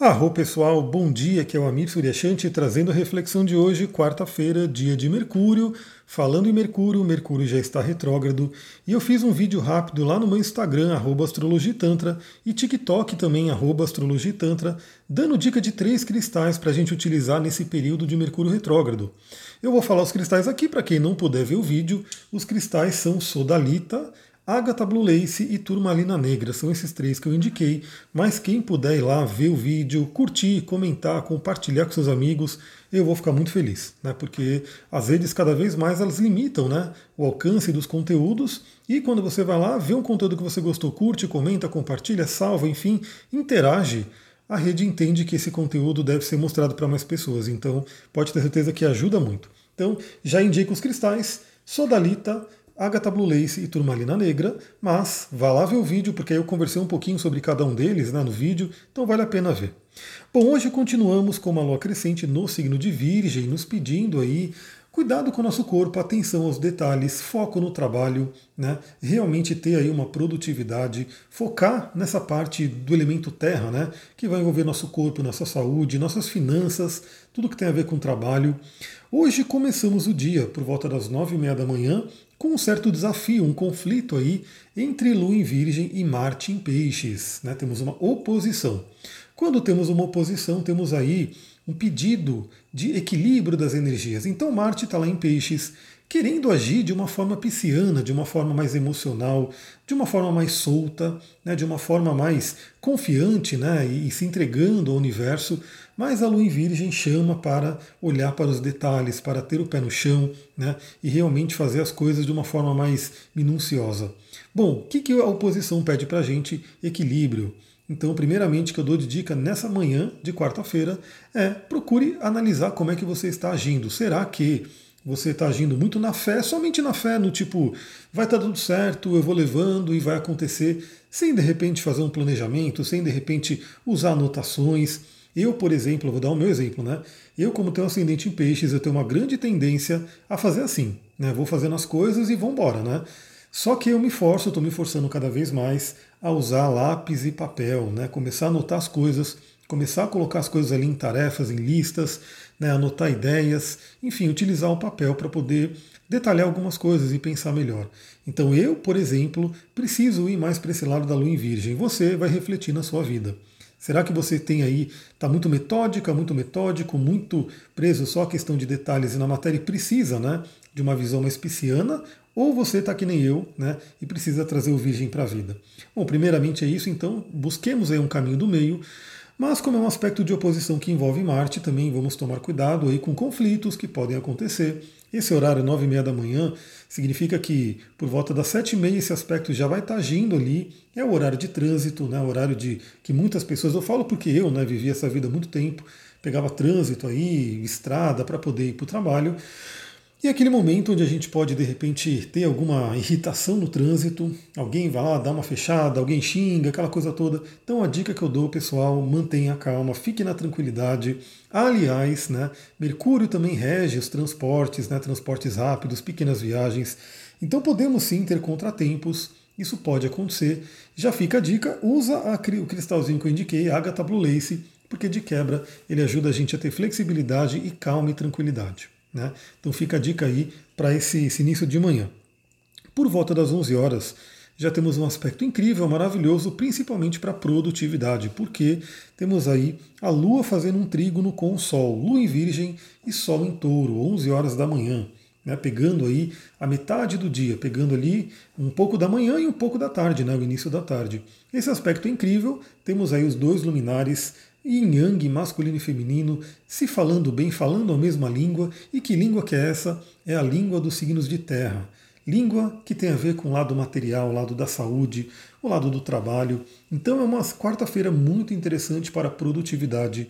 Arro pessoal, bom dia, que é o Amir Suryashanti trazendo a reflexão de hoje, quarta-feira, dia de Mercúrio. Falando em Mercúrio, Mercúrio já está retrógrado e eu fiz um vídeo rápido lá no meu Instagram, astrologitantra, e TikTok também, astrologitantra, dando dica de três cristais para a gente utilizar nesse período de Mercúrio retrógrado. Eu vou falar os cristais aqui, para quem não puder ver o vídeo, os cristais são Sodalita, Agatha Blue Lace e Turmalina Negra. São esses três que eu indiquei. Mas quem puder ir lá ver o vídeo, curtir, comentar, compartilhar com seus amigos, eu vou ficar muito feliz, né? Porque as redes cada vez mais elas limitam, né, o alcance dos conteúdos. E quando você vai lá, vê um conteúdo que você gostou, curte, comenta, compartilha, salva, enfim, interage a rede entende que esse conteúdo deve ser mostrado para mais pessoas. Então, pode ter certeza que ajuda muito. Então, já indico os cristais, Sodalita, Agatha Blue Lace e Turmalina Negra, mas vá lá ver o vídeo, porque aí eu conversei um pouquinho sobre cada um deles né, no vídeo, então vale a pena ver. Bom, hoje continuamos com uma lua crescente no signo de Virgem, nos pedindo aí cuidado com o nosso corpo, atenção aos detalhes, foco no trabalho, né? realmente ter aí uma produtividade, focar nessa parte do elemento terra, né? que vai envolver nosso corpo, nossa saúde, nossas finanças, tudo que tem a ver com trabalho. Hoje começamos o dia por volta das nove e meia da manhã com um certo desafio, um conflito aí entre Lua em Virgem e Marte em Peixes. Né? Temos uma oposição. Quando temos uma oposição, temos aí um pedido de equilíbrio das energias. Então Marte está lá em Peixes, querendo agir de uma forma pisciana, de uma forma mais emocional, de uma forma mais solta, né, de uma forma mais confiante né, e, e se entregando ao universo, mas a lua em virgem chama para olhar para os detalhes, para ter o pé no chão né, e realmente fazer as coisas de uma forma mais minuciosa. Bom, o que, que a oposição pede para a gente? Equilíbrio. Então, primeiramente, que eu dou de dica nessa manhã de quarta-feira é procure analisar como é que você está agindo. Será que você está agindo muito na fé, somente na fé, no tipo, vai estar tá tudo certo, eu vou levando e vai acontecer, sem de repente fazer um planejamento, sem de repente usar anotações. Eu, por exemplo, vou dar o meu exemplo, né? Eu, como tenho ascendente em peixes, eu tenho uma grande tendência a fazer assim, né? Vou fazendo as coisas e vamos embora, né? Só que eu me forço, estou me forçando cada vez mais a usar lápis e papel, né? Começar a anotar as coisas, começar a colocar as coisas ali em tarefas, em listas, né? anotar ideias, enfim, utilizar o papel para poder detalhar algumas coisas e pensar melhor. Então eu, por exemplo, preciso ir mais para esse lado da lua em virgem. Você vai refletir na sua vida. Será que você tem aí, está muito metódica, muito metódico, muito preso só à questão de detalhes e na matéria e precisa né, de uma visão mais pisciana? Ou você está que nem eu né, e precisa trazer o virgem para a vida? Bom, primeiramente é isso, então busquemos aí um caminho do meio. Mas como é um aspecto de oposição que envolve Marte, também vamos tomar cuidado aí com conflitos que podem acontecer. Esse horário, nove e meia da manhã, significa que por volta das sete e meia esse aspecto já vai estar agindo ali. É o horário de trânsito, né? o horário de que muitas pessoas, eu falo porque eu né, vivi essa vida há muito tempo, pegava trânsito aí, estrada para poder ir para o trabalho. E aquele momento onde a gente pode, de repente, ter alguma irritação no trânsito, alguém vai lá, dá uma fechada, alguém xinga, aquela coisa toda. Então a dica que eu dou, pessoal, mantenha a calma, fique na tranquilidade. Aliás, né, Mercúrio também rege os transportes, né, transportes rápidos, pequenas viagens. Então podemos sim ter contratempos, isso pode acontecer. Já fica a dica, usa a, o cristalzinho que eu indiquei, Agatha Blue Lace, porque de quebra ele ajuda a gente a ter flexibilidade e calma e tranquilidade. Né? Então fica a dica aí para esse, esse início de manhã. Por volta das 11 horas, já temos um aspecto incrível, maravilhoso, principalmente para produtividade, porque temos aí a Lua fazendo um trígono com o Sol, Lua em Virgem e Sol em Touro, 11 horas da manhã, né, pegando aí a metade do dia, pegando ali um pouco da manhã e um pouco da tarde, né, o início da tarde. Esse aspecto é incrível, temos aí os dois luminares yin yang, masculino e feminino, se falando bem, falando a mesma língua. E que língua que é essa? É a língua dos signos de terra. Língua que tem a ver com o lado material, o lado da saúde, o lado do trabalho. Então é uma quarta-feira muito interessante para a produtividade,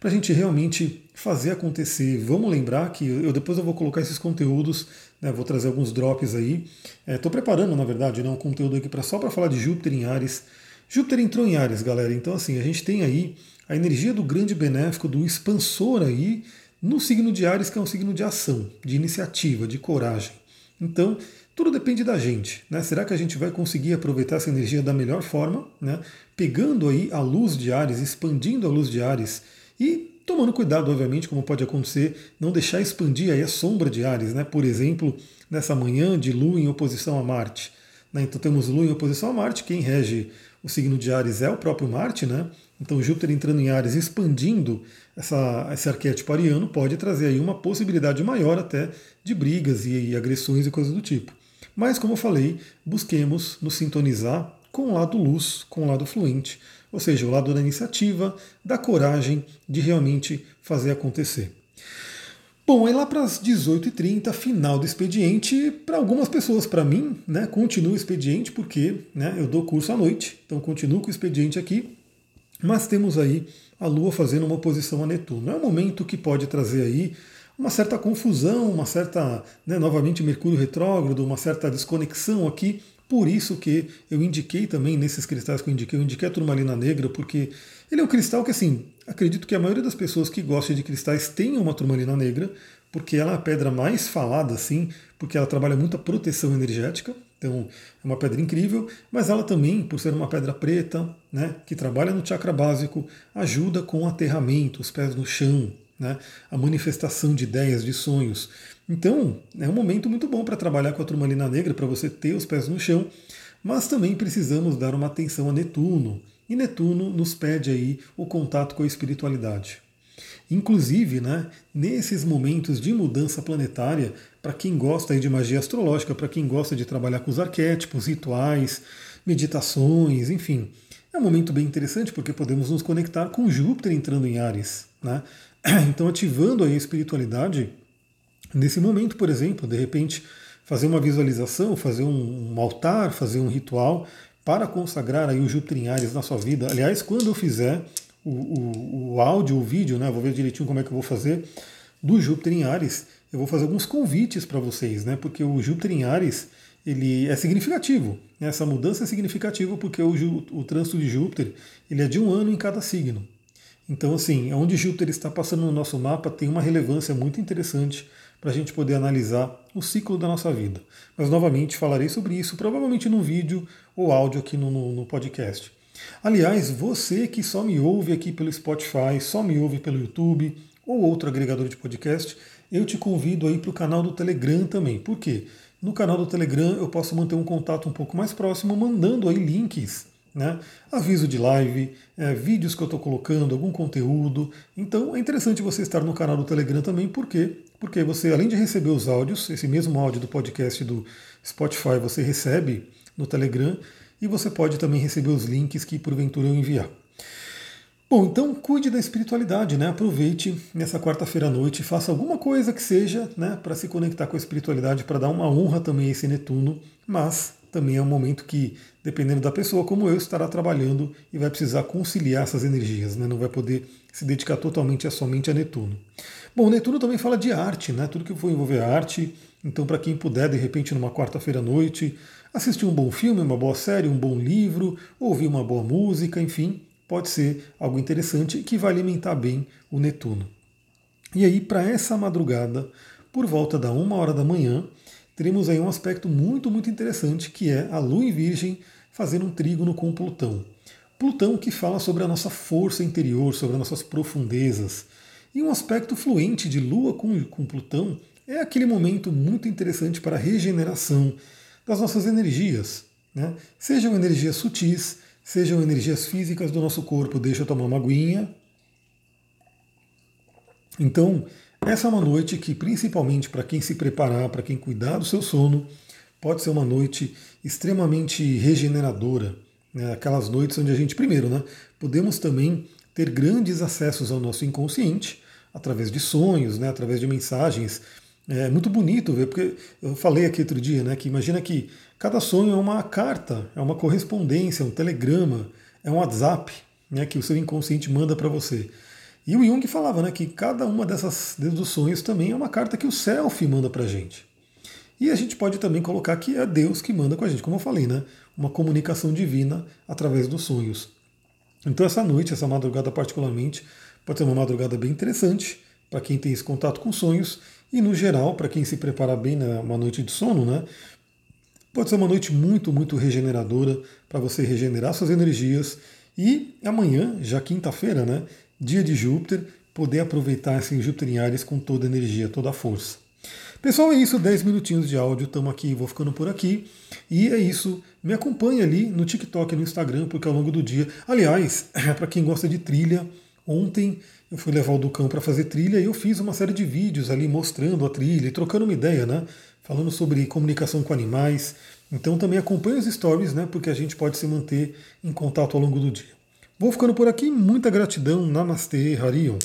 para a gente realmente fazer acontecer. Vamos lembrar que eu depois eu vou colocar esses conteúdos, né, vou trazer alguns drops aí. Estou é, preparando, na verdade, né, um conteúdo aqui pra, só para falar de Júpiter em Ares. Júpiter entrou em Ares, galera. Então assim, a gente tem aí a energia do grande benéfico, do expansor aí, no signo de Ares, que é um signo de ação, de iniciativa, de coragem. Então, tudo depende da gente. Né? Será que a gente vai conseguir aproveitar essa energia da melhor forma, né? pegando aí a luz de Ares, expandindo a luz de Ares e tomando cuidado, obviamente, como pode acontecer, não deixar expandir aí a sombra de Ares, né? por exemplo, nessa manhã de Lua em oposição a Marte. Né? Então temos Lua em oposição a Marte, quem rege o signo de Ares é o próprio Marte, né? Então Júpiter entrando em Ares, expandindo essa, esse arquétipo ariano, pode trazer aí uma possibilidade maior até de brigas e, e agressões e coisas do tipo. Mas, como eu falei, busquemos nos sintonizar com o lado luz, com o lado fluente, ou seja, o lado da iniciativa, da coragem de realmente fazer acontecer. Bom, aí lá para as 18h30, final do expediente, para algumas pessoas, para mim, né, continua o expediente, porque né, eu dou curso à noite, então continuo com o expediente aqui, mas temos aí a Lua fazendo uma oposição a Netuno. É um momento que pode trazer aí uma certa confusão, uma certa, né, novamente Mercúrio retrógrado, uma certa desconexão aqui. Por isso que eu indiquei também nesses cristais que eu indiquei, eu indiquei a turmalina negra, porque ele é um cristal que, assim, acredito que a maioria das pessoas que gostam de cristais tenham uma turmalina negra, porque ela é a pedra mais falada, assim, porque ela trabalha muita proteção energética. Então, é uma pedra incrível, mas ela também, por ser uma pedra preta, né, que trabalha no chakra básico, ajuda com o aterramento, os pés no chão, né, a manifestação de ideias, de sonhos. Então, é um momento muito bom para trabalhar com a turmalina negra, para você ter os pés no chão, mas também precisamos dar uma atenção a Netuno. E Netuno nos pede aí o contato com a espiritualidade. Inclusive, né, nesses momentos de mudança planetária, para quem gosta de magia astrológica, para quem gosta de trabalhar com os arquétipos, rituais, meditações, enfim, é um momento bem interessante porque podemos nos conectar com Júpiter entrando em Ares. Né? Então, ativando a espiritualidade, nesse momento, por exemplo, de repente, fazer uma visualização, fazer um, um altar, fazer um ritual para consagrar aí o Júpiter em Ares na sua vida. Aliás, quando eu fizer o, o, o áudio, o vídeo, né, vou ver direitinho como é que eu vou fazer, do Júpiter em Ares, eu vou fazer alguns convites para vocês, né, porque o Júpiter em Ares ele é significativo. Essa mudança é significativa porque o, o trânsito de Júpiter ele é de um ano em cada signo. Então, assim, onde Júpiter está passando no nosso mapa tem uma relevância muito interessante para a gente poder analisar o ciclo da nossa vida. Mas, novamente, falarei sobre isso provavelmente num vídeo ou áudio aqui no, no, no podcast. Aliás, você que só me ouve aqui pelo Spotify, só me ouve pelo YouTube ou outro agregador de podcast, eu te convido aí para o canal do Telegram também. Por quê? No canal do Telegram eu posso manter um contato um pouco mais próximo, mandando aí links né? Aviso de live, é, vídeos que eu estou colocando, algum conteúdo. Então é interessante você estar no canal do Telegram também, por quê? Porque você, além de receber os áudios, esse mesmo áudio do podcast do Spotify você recebe no Telegram e você pode também receber os links que porventura eu enviar. Bom, então cuide da espiritualidade, né? Aproveite nessa quarta-feira à noite, faça alguma coisa que seja, né, para se conectar com a espiritualidade, para dar uma honra também a esse Netuno, mas também é um momento que, dependendo da pessoa, como eu, estará trabalhando e vai precisar conciliar essas energias, né? não vai poder se dedicar totalmente a somente a Netuno. Bom, Netuno também fala de arte, né? tudo que for envolver arte, então para quem puder, de repente, numa quarta-feira à noite, assistir um bom filme, uma boa série, um bom livro, ouvir uma boa música, enfim, pode ser algo interessante que vai alimentar bem o Netuno. E aí, para essa madrugada, por volta da uma hora da manhã, teremos aí um aspecto muito, muito interessante, que é a Lua em Virgem fazendo um trígono com Plutão. Plutão que fala sobre a nossa força interior, sobre as nossas profundezas. E um aspecto fluente de Lua com, com Plutão é aquele momento muito interessante para regeneração das nossas energias. Né? Sejam energias sutis, sejam energias físicas do nosso corpo. Deixa eu tomar uma aguinha. Então, essa é uma noite que, principalmente para quem se preparar, para quem cuidar do seu sono, pode ser uma noite extremamente regeneradora. Né? Aquelas noites onde a gente, primeiro, né, podemos também ter grandes acessos ao nosso inconsciente, através de sonhos, né, através de mensagens. É muito bonito ver, porque eu falei aqui outro dia, né, que imagina que cada sonho é uma carta, é uma correspondência, é um telegrama, é um WhatsApp né, que o seu inconsciente manda para você. E o Jung falava né, que cada uma dessas dos sonhos também é uma carta que o self manda para a gente. E a gente pode também colocar que é Deus que manda com a gente, como eu falei, né? Uma comunicação divina através dos sonhos. Então essa noite, essa madrugada particularmente, pode ser uma madrugada bem interessante para quem tem esse contato com sonhos e no geral para quem se prepara bem numa noite de sono, né? Pode ser uma noite muito, muito regeneradora para você regenerar suas energias. E amanhã, já quinta-feira, né? Dia de Júpiter, poder aproveitar esse Júpiter em Ares com toda a energia, toda a força. Pessoal, é isso, 10 minutinhos de áudio, estamos aqui, vou ficando por aqui. E é isso, me acompanhe ali no TikTok e no Instagram, porque ao longo do dia. Aliás, para quem gosta de trilha, ontem eu fui levar o Ducão para fazer trilha e eu fiz uma série de vídeos ali mostrando a trilha e trocando uma ideia, né? Falando sobre comunicação com animais. Então também acompanhe os stories, né? Porque a gente pode se manter em contato ao longo do dia. Vou ficando por aqui, muita gratidão, Namastê, Harion.